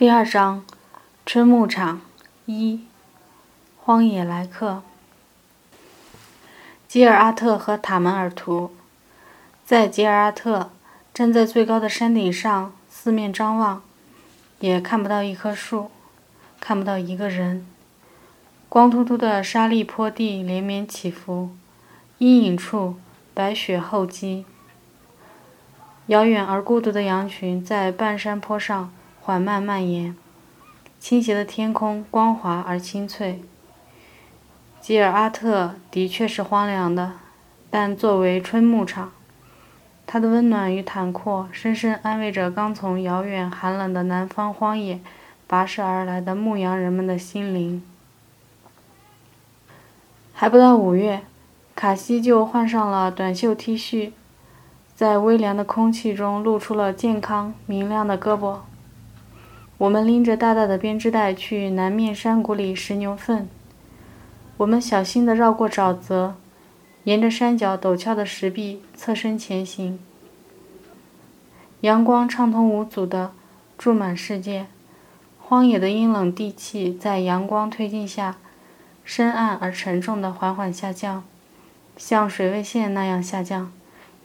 第二章，春牧场一，荒野来客。吉尔阿特和塔门尔图，在吉尔阿特站在最高的山顶上，四面张望，也看不到一棵树，看不到一个人。光秃秃的沙砾坡地连绵起伏，阴影处白雪厚积。遥远而孤独的羊群在半山坡上。缓慢蔓延，倾斜的天空光滑而清脆。吉尔阿特的确是荒凉的，但作为春牧场，它的温暖与坦阔深深安慰着刚从遥远寒冷的南方荒野跋涉而来的牧羊人们的心灵。还不到五月，卡西就换上了短袖 T 恤，在微凉的空气中露出了健康明亮的胳膊。我们拎着大大的编织袋去南面山谷里拾牛粪。我们小心地绕过沼泽，沿着山脚陡峭的石壁侧身前行。阳光畅通无阻地注满世界，荒野的阴冷地气在阳光推进下，深暗而沉重地缓缓下降，像水位线那样下降，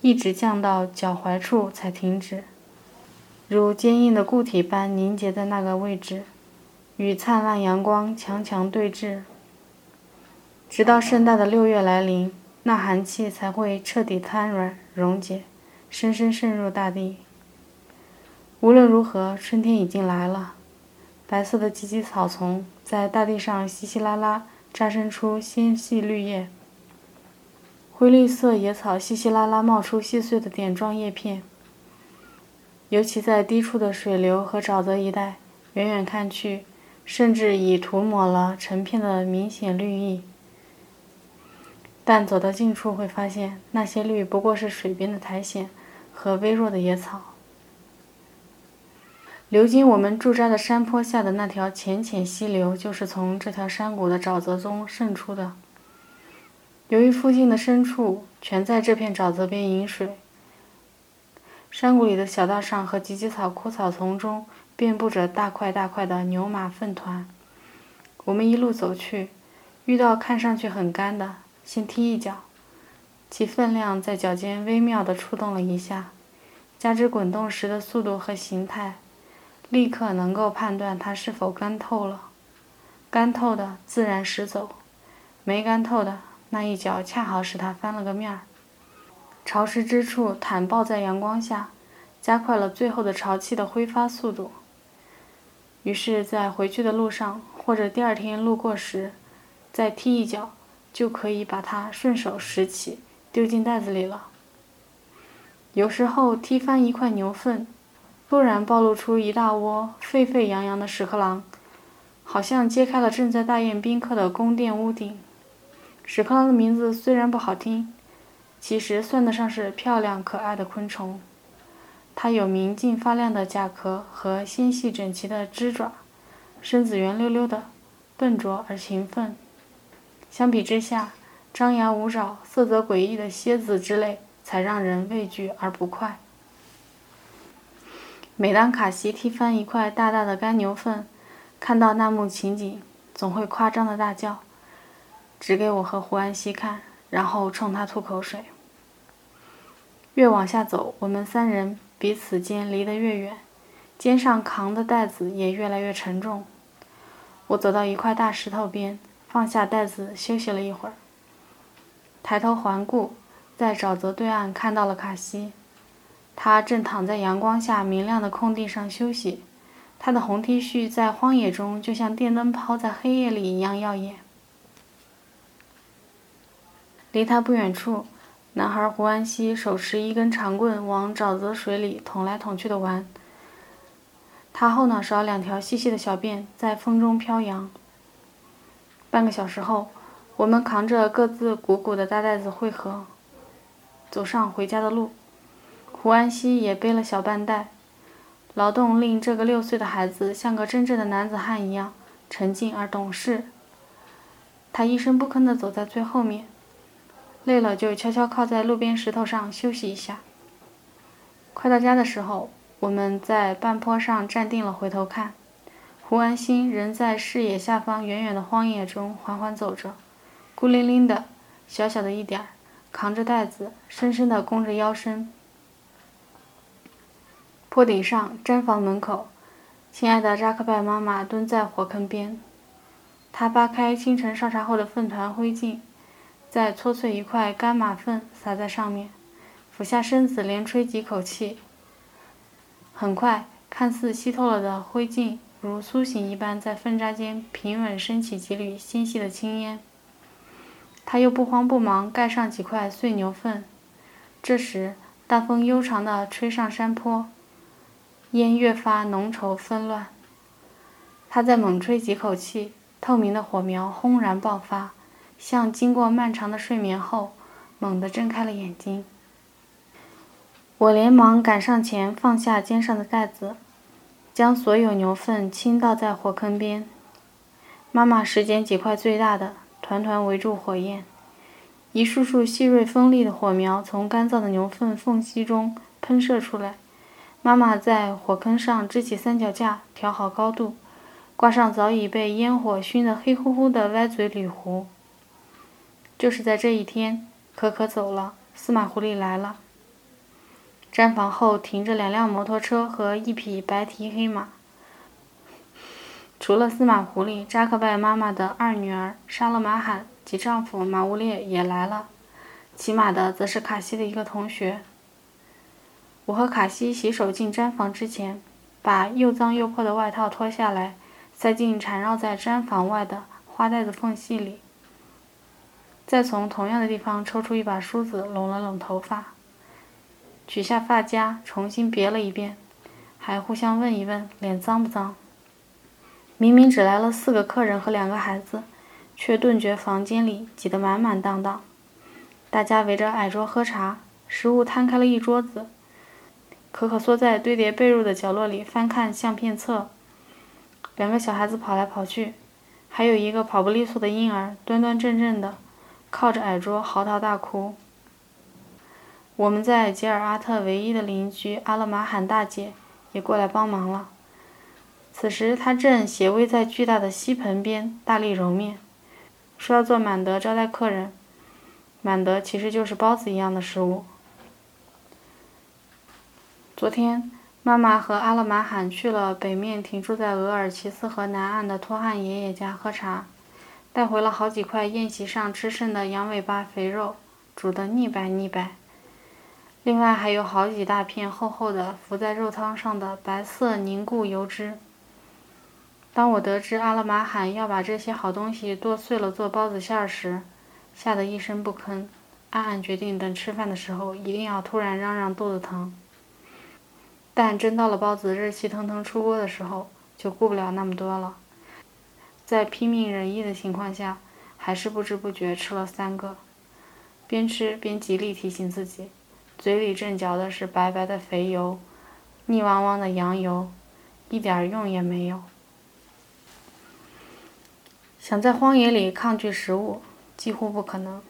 一直降到脚踝处才停止。如坚硬的固体般凝结在那个位置，与灿烂阳光强强对峙，直到盛大的六月来临，那寒气才会彻底瘫软溶解，深深渗入大地。无论如何，春天已经来了。白色的芨芨草丛在大地上稀稀拉拉扎生出纤细绿叶，灰绿色野草稀稀拉拉冒出细碎的点状叶片。尤其在低处的水流和沼泽一带，远远看去，甚至已涂抹了成片的明显绿意。但走到近处会发现，那些绿不过是水边的苔藓和微弱的野草。流经我们驻扎的山坡下的那条浅浅溪流，就是从这条山谷的沼泽中渗出的。由于附近的牲畜全在这片沼泽边饮水。山谷里的小道上和芨芨草枯草丛中遍布着大块大块的牛马粪团。我们一路走去，遇到看上去很干的，先踢一脚，其分量在脚尖微妙地触动了一下，加之滚动时的速度和形态，立刻能够判断它是否干透了。干透的自然驶走，没干透的那一脚恰好使它翻了个面儿。潮湿之处坦抱在阳光下，加快了最后的潮气的挥发速度。于是，在回去的路上或者第二天路过时，再踢一脚，就可以把它顺手拾起，丢进袋子里了。有时候踢翻一块牛粪，突然暴露出一大窝沸沸扬扬的屎壳郎，好像揭开了正在大宴宾客的宫殿屋顶。屎壳郎的名字虽然不好听。其实算得上是漂亮可爱的昆虫，它有明净发亮的甲壳和纤细整齐的肢爪，身子圆溜溜的，笨拙而勤奋。相比之下，张牙舞爪、色泽诡异的蝎子之类才让人畏惧而不快。每当卡西踢翻一块大大的干牛粪，看到那幕情景，总会夸张的大叫，指给我和胡安西看，然后冲他吐口水。越往下走，我们三人彼此间离得越远，肩上扛的袋子也越来越沉重。我走到一块大石头边，放下袋子休息了一会儿，抬头环顾，在沼泽对岸看到了卡西，他正躺在阳光下明亮的空地上休息，他的红 T 恤在荒野中就像电灯泡在黑夜里一样耀眼。离他不远处。男孩胡安西手持一根长棍，往沼泽水里捅来捅去的玩。他后脑勺两条细细的小辫在风中飘扬。半个小时后，我们扛着各自鼓鼓的大袋子汇合，走上回家的路。胡安西也背了小半袋。劳动令这个六岁的孩子像个真正的男子汉一样沉静而懂事。他一声不吭地走在最后面。累了就悄悄靠在路边石头上休息一下。快到家的时候，我们在半坡上站定了，回头看，胡安心仍在视野下方远远的荒野中缓缓走着，孤零零的，小小的一点儿，扛着袋子，深深的弓着腰身。坡顶上，毡房门口，亲爱的扎克拜妈妈蹲在火坑边，她扒开清晨烧茶后的粪团灰烬，再搓碎一块干马粪撒在上面，俯下身子连吹几口气。很快，看似吸透了的灰烬。如苏醒一般，在粪渣间平稳升起几缕纤细的青烟。他又不慌不忙盖上几块碎牛粪。这时，大风悠长地吹上山坡，烟越发浓稠纷乱。他再猛吹几口气，透明的火苗轰然爆发，像经过漫长的睡眠后猛地睁开了眼睛。我连忙赶上前，放下肩上的袋子。将所有牛粪倾倒在火坑边。妈妈拾捡几块最大的，团团围住火焰。一束束细锐锋利的火苗从干燥的牛粪缝隙中喷射出来。妈妈在火坑上支起三脚架，调好高度，挂上早已被烟火熏得黑乎乎的歪嘴铝壶。就是在这一天，可可走了，司马狐狸来了。毡房后停着两辆摩托车和一匹白蹄黑马。除了司马狐狸，扎克拜妈妈的二女儿沙勒马罕及丈夫马乌列也来了。骑马的则是卡西的一个同学。我和卡西洗手进毡房之前，把又脏又破的外套脱下来，塞进缠绕在毡房外的花袋子缝隙里，再从同样的地方抽出一把梳子，拢了拢头发。取下发夹，重新别了一遍，还互相问一问脸脏不脏。明明只来了四个客人和两个孩子，却顿觉房间里挤得满满当当。大家围着矮桌喝茶，食物摊开了一桌子。可可缩在堆叠被褥的角落里翻看相片册。两个小孩子跑来跑去，还有一个跑不利索的婴儿端端正正的靠着矮桌嚎啕大哭。我们在吉尔阿特唯一的邻居阿勒玛罕大姐也过来帮忙了。此时她正斜偎在巨大的锡盆边，大力揉面，说要做满德招待客人。满德其实就是包子一样的食物。昨天，妈妈和阿勒玛罕去了北面停驻在额尔齐斯河南岸的托汉爷爷家喝茶，带回了好几块宴席上吃剩的羊尾巴肥肉，煮得腻白腻白。另外还有好几大片厚厚的浮在肉汤上的白色凝固油脂。当我得知阿勒玛罕要把这些好东西剁碎了做包子馅儿时，吓得一声不吭，暗暗决定等吃饭的时候一定要突然嚷嚷肚子疼。但真到了包子热气腾腾出锅的时候，就顾不了那么多了。在拼命忍抑的情况下，还是不知不觉吃了三个，边吃边极力提醒自己。嘴里正嚼的是白白的肥油，腻汪汪的羊油，一点用也没有。想在荒野里抗拒食物，几乎不可能。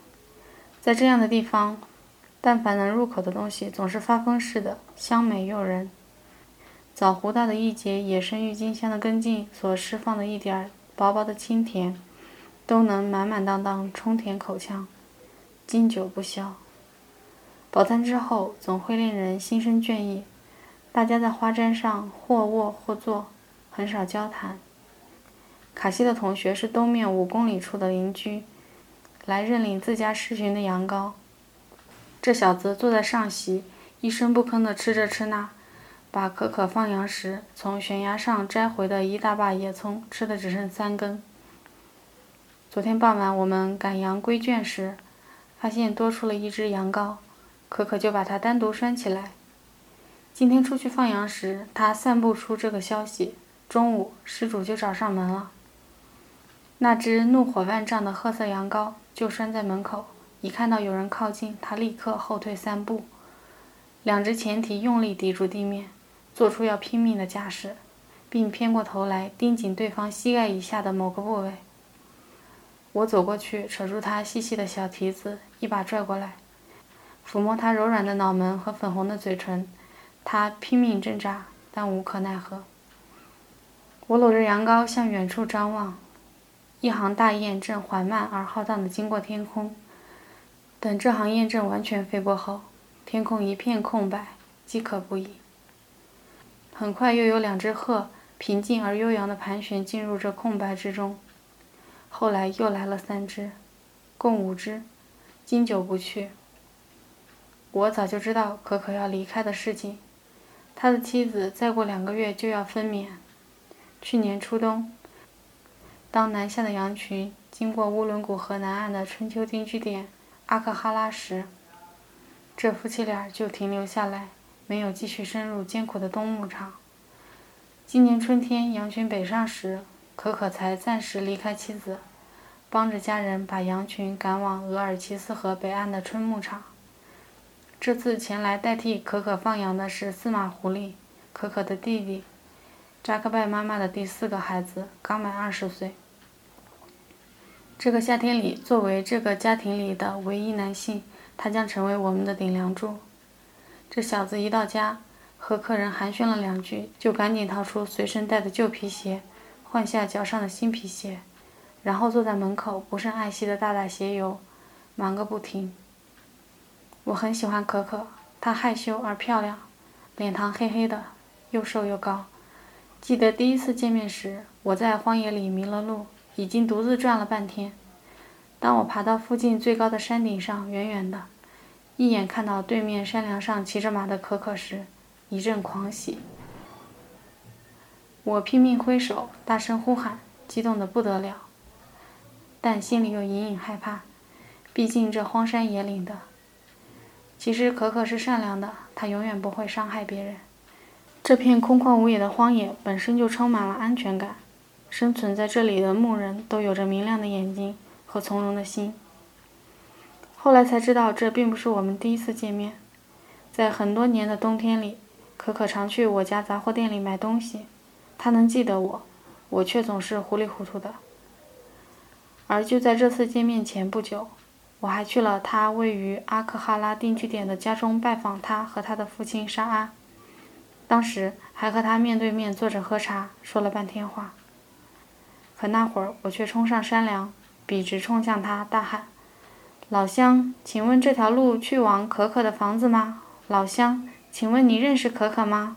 在这样的地方，但凡能入口的东西，总是发疯似的香美诱人。枣核大的一节野生郁金香的根茎所释放的一点薄薄的清甜，都能满满当当充填口腔，经久不消。饱餐之后，总会令人心生倦意。大家在花毡上或卧或坐，很少交谈。卡西的同学是东面五公里处的邻居，来认领自家狮群的羊羔。这小子坐在上席，一声不吭地吃这吃那，把可可放羊时从悬崖上摘回的一大把野葱吃的只剩三根。昨天傍晚我们赶羊归圈时，发现多出了一只羊羔。可可就把它单独拴起来。今天出去放羊时，他散布出这个消息。中午，失主就找上门了。那只怒火万丈的褐色羊羔就拴在门口，一看到有人靠近，它立刻后退三步，两只前蹄用力抵住地面，做出要拼命的架势，并偏过头来盯紧对方膝盖以下的某个部位。我走过去，扯住他细细的小蹄子，一把拽过来。抚摸他柔软的脑门和粉红的嘴唇，他拼命挣扎，但无可奈何。我搂着羊羔向远处张望，一行大雁正缓慢而浩荡地经过天空。等这行雁阵完全飞过后，天空一片空白，饥渴不已。很快又有两只鹤平静而悠扬地盘旋进入这空白之中。后来又来了三只，共五只，经久不去。我早就知道可可要离开的事情，他的妻子再过两个月就要分娩。去年初冬，当南下的羊群经过乌伦古河南岸的春秋定居点。阿克哈拉时，这夫妻俩就停留下来，没有继续深入艰苦的冬牧场。今年春天羊群北上时，可可才暂时离开妻子，帮着家人把羊群赶往额尔齐斯河北岸的春牧场。这次前来代替可可放羊的是司马狐狸，可可的弟弟，扎克拜妈妈的第四个孩子，刚满二十岁。这个夏天里，作为这个家庭里的唯一男性，他将成为我们的顶梁柱。这小子一到家，和客人寒暄了两句，就赶紧掏出随身带的旧皮鞋，换下脚上的新皮鞋，然后坐在门口不胜爱惜的大大鞋油，忙个不停。我很喜欢可可，她害羞而漂亮，脸庞黑黑的，又瘦又高。记得第一次见面时，我在荒野里迷了路。已经独自转了半天。当我爬到附近最高的山顶上，远远的，一眼看到对面山梁上骑着马的可可时，一阵狂喜。我拼命挥手，大声呼喊，激动得不得了，但心里又隐隐害怕。毕竟这荒山野岭的。其实可可是善良的，她永远不会伤害别人。这片空旷无野的荒野本身就充满了安全感。生存在这里的牧人都有着明亮的眼睛和从容的心。后来才知道，这并不是我们第一次见面。在很多年的冬天里，可可常去我家杂货店里买东西。他能记得我，我却总是糊里糊涂的。而就在这次见面前不久，我还去了他位于阿克哈拉定居点的家中拜访他和他的父亲沙阿。当时还和他面对面坐着喝茶，说了半天话。可那会儿，我却冲上山梁，笔直冲向他，大喊：“老乡，请问这条路去往可可的房子吗？老乡，请问你认识可可吗？”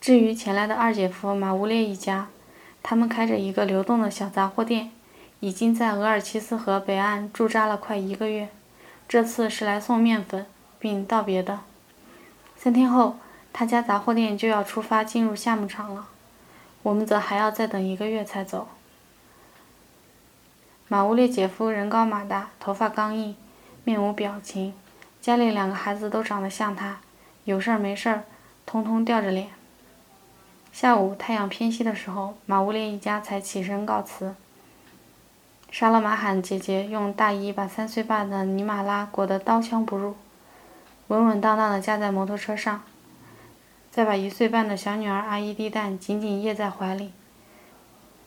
至于前来的二姐夫马乌列一家，他们开着一个流动的小杂货店，已经在额尔齐斯河北岸驻扎了快一个月，这次是来送面粉并道别的。三天后，他家杂货店就要出发进入夏牧场了。我们则还要再等一个月才走。马乌列姐夫人高马大，头发刚硬，面无表情，家里两个孩子都长得像他，有事儿没事儿，通通吊着脸。下午太阳偏西的时候，马乌列一家才起身告辞。沙勒马罕姐姐用大衣把三岁半的尼玛拉裹得刀枪不入，稳稳当当地架在摩托车上。再把一岁半的小女儿阿依蒂蛋紧紧掖在怀里，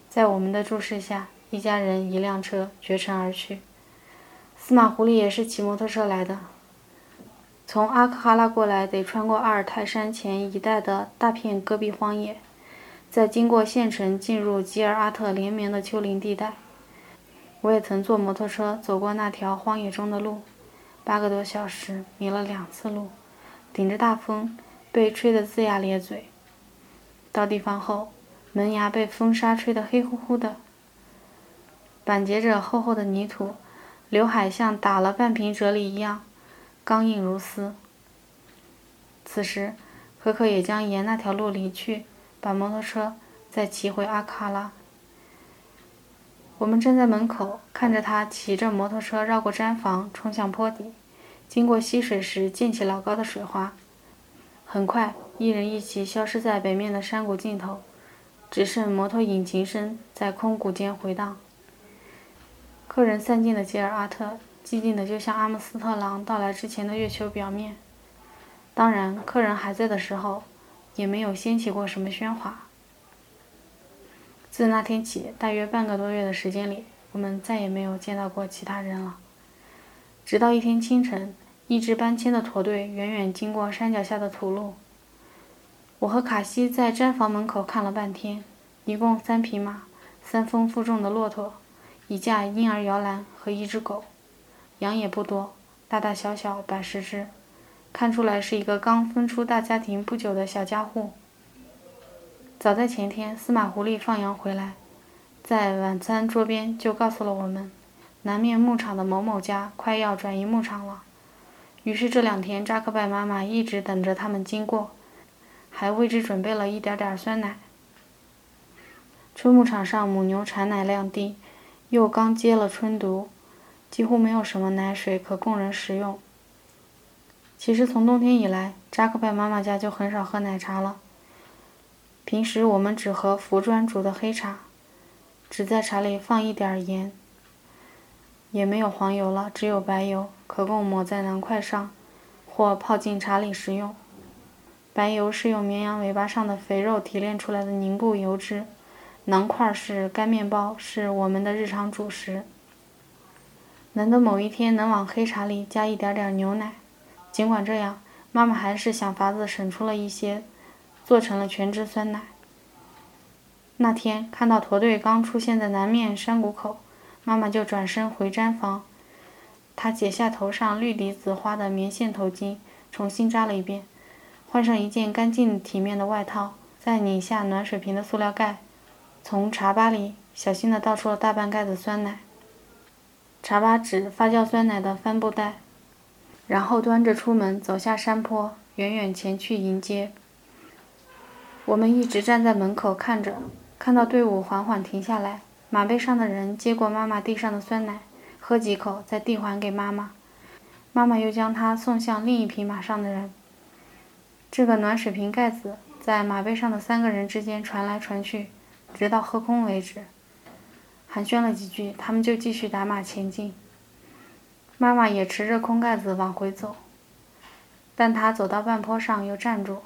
在我们的注视下，一家人一辆车绝尘而去。司马狐狸也是骑摩托车来的，从阿克哈拉过来得穿过阿尔泰山前一带的大片戈壁荒野，再经过县城进入吉尔阿特连绵的丘陵地带。我也曾坐摩托车走过那条荒野中的路，八个多小时迷了两次路，顶着大风。被吹得龇牙咧嘴。到地方后，门牙被风沙吹得黑乎乎的，板结着厚厚的泥土，刘海像打了半瓶啫喱一样，刚硬如丝。此时，可可也将沿那条路离去，把摩托车再骑回阿卡拉。我们站在门口，看着他骑着摩托车绕过毡房，冲向坡底，经过溪水时溅起老高的水花。很快，一人一骑消失在北面的山谷尽头，只剩摩托引擎声在空谷间回荡。客人散尽的吉尔阿特，寂静的就像阿姆斯特朗到来之前的月球表面。当然，客人还在的时候，也没有掀起过什么喧哗。自那天起，大约半个多月的时间里，我们再也没有见到过其他人了。直到一天清晨。一支搬迁的驼队远远经过山脚下的土路，我和卡西在毡房门口看了半天，一共三匹马，三丰负重的骆驼，一架婴儿摇篮和一只狗，羊也不多，大大小小百十只，看出来是一个刚分出大家庭不久的小家户。早在前天，司马狐狸放羊回来，在晚餐桌边就告诉了我们，南面牧场的某某家快要转移牧场了。于是这两天，扎克拜妈妈一直等着他们经过，还为之准备了一点点酸奶。春牧场上母牛产奶量低，又刚接了春毒，几乎没有什么奶水可供人食用。其实从冬天以来，扎克拜妈妈家就很少喝奶茶了。平时我们只喝福砖煮的黑茶，只在茶里放一点盐，也没有黄油了，只有白油，可供抹在馕块上，或泡进茶里食用。白油是用绵羊尾巴上的肥肉提炼出来的凝固油脂，馕块是干面包，是我们的日常主食。难得某一天能往黑茶里加一点点牛奶，尽管这样，妈妈还是想法子省出了一些。做成了全脂酸奶。那天看到驼队刚出现在南面山谷口，妈妈就转身回毡房。她解下头上绿底紫花的棉线头巾，重新扎了一遍，换上一件干净体面的外套，再拧下暖水瓶的塑料盖，从茶吧里小心地倒出了大半盖的酸奶。茶吧纸发酵酸奶的帆布袋，然后端着出门，走下山坡，远远前去迎接。我们一直站在门口看着，看到队伍缓缓停下来，马背上的人接过妈妈递上的酸奶，喝几口，再递还给妈妈。妈妈又将它送向另一匹马上的人。这个暖水瓶盖子在马背上的三个人之间传来传去，直到喝空为止。寒暄了几句，他们就继续打马前进。妈妈也持着空盖子往回走，但她走到半坡上又站住。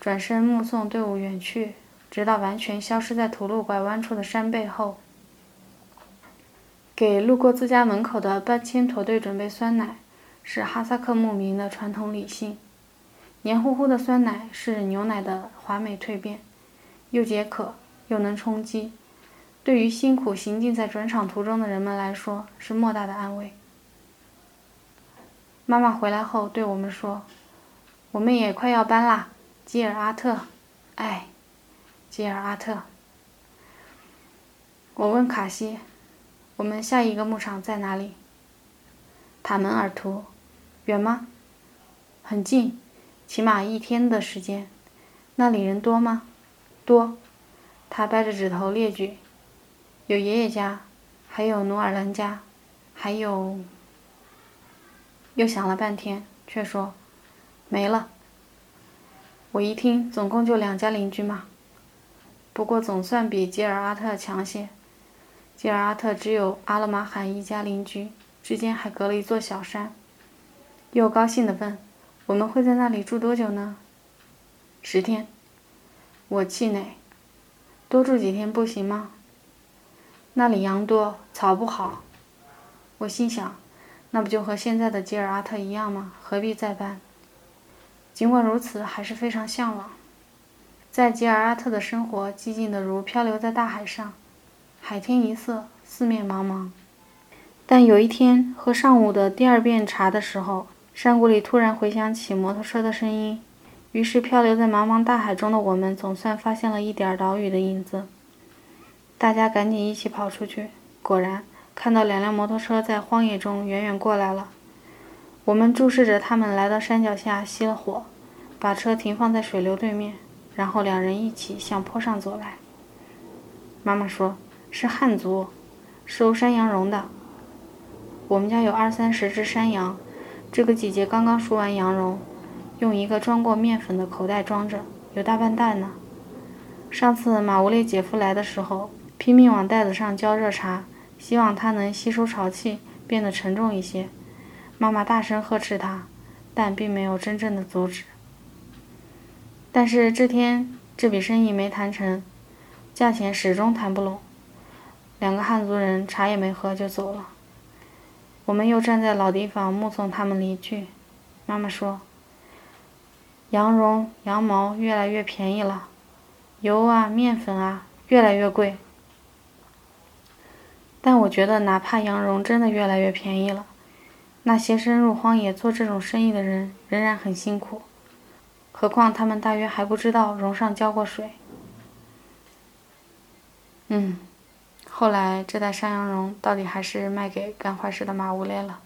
转身目送队伍远去，直到完全消失在土路拐弯处的山背后。给路过自家门口的搬迁驼队准备酸奶，是哈萨克牧民的传统礼性。黏糊糊的酸奶是牛奶的华美蜕变，又解渴又能充饥，对于辛苦行进在转场途中的人们来说是莫大的安慰。妈妈回来后对我们说：“我们也快要搬啦。”吉尔阿特，哎，吉尔阿特。我问卡西：“我们下一个牧场在哪里？”塔门尔图，远吗？很近，起码一天的时间。那里人多吗？多。他掰着指头列举：有爷爷家，还有努尔兰家，还有……又想了半天，却说：“没了。”我一听，总共就两家邻居嘛。不过总算比吉尔阿特强些。吉尔阿特只有阿勒马罕一家邻居，之间还隔了一座小山。又高兴地问：“我们会在那里住多久呢？”十天。我气馁。多住几天不行吗？那里羊多，草不好。我心想，那不就和现在的吉尔阿特一样吗？何必再搬？尽管如此，还是非常向往。在吉尔阿特的生活寂静得如漂流在大海上，海天一色，四面茫茫。但有一天喝上午的第二遍茶的时候，山谷里突然回响起摩托车的声音，于是漂流在茫茫大海中的我们总算发现了一点岛屿的影子。大家赶紧一起跑出去，果然看到两辆摩托车在荒野中远远过来了。我们注视着他们来到山脚下，熄了火，把车停放在水流对面，然后两人一起向坡上走来。妈妈说：“是汉族，收山羊绒的。我们家有二三十只山羊，这个季节刚刚输完羊绒，用一个装过面粉的口袋装着，有大半袋呢。上次马乌列姐夫来的时候，拼命往袋子上浇热茶，希望它能吸收潮气，变得沉重一些。”妈妈大声呵斥他，但并没有真正的阻止。但是这天这笔生意没谈成，价钱始终谈不拢。两个汉族人茶也没喝就走了。我们又站在老地方目送他们离去。妈妈说：“羊绒、羊毛越来越便宜了，油啊、面粉啊越来越贵。但我觉得，哪怕羊绒真的越来越便宜了，那些深入荒野做这种生意的人仍然很辛苦。何况他们大约还不知道绒上浇过水。嗯，后来这袋山羊绒到底还是卖给干坏事的马乌列了。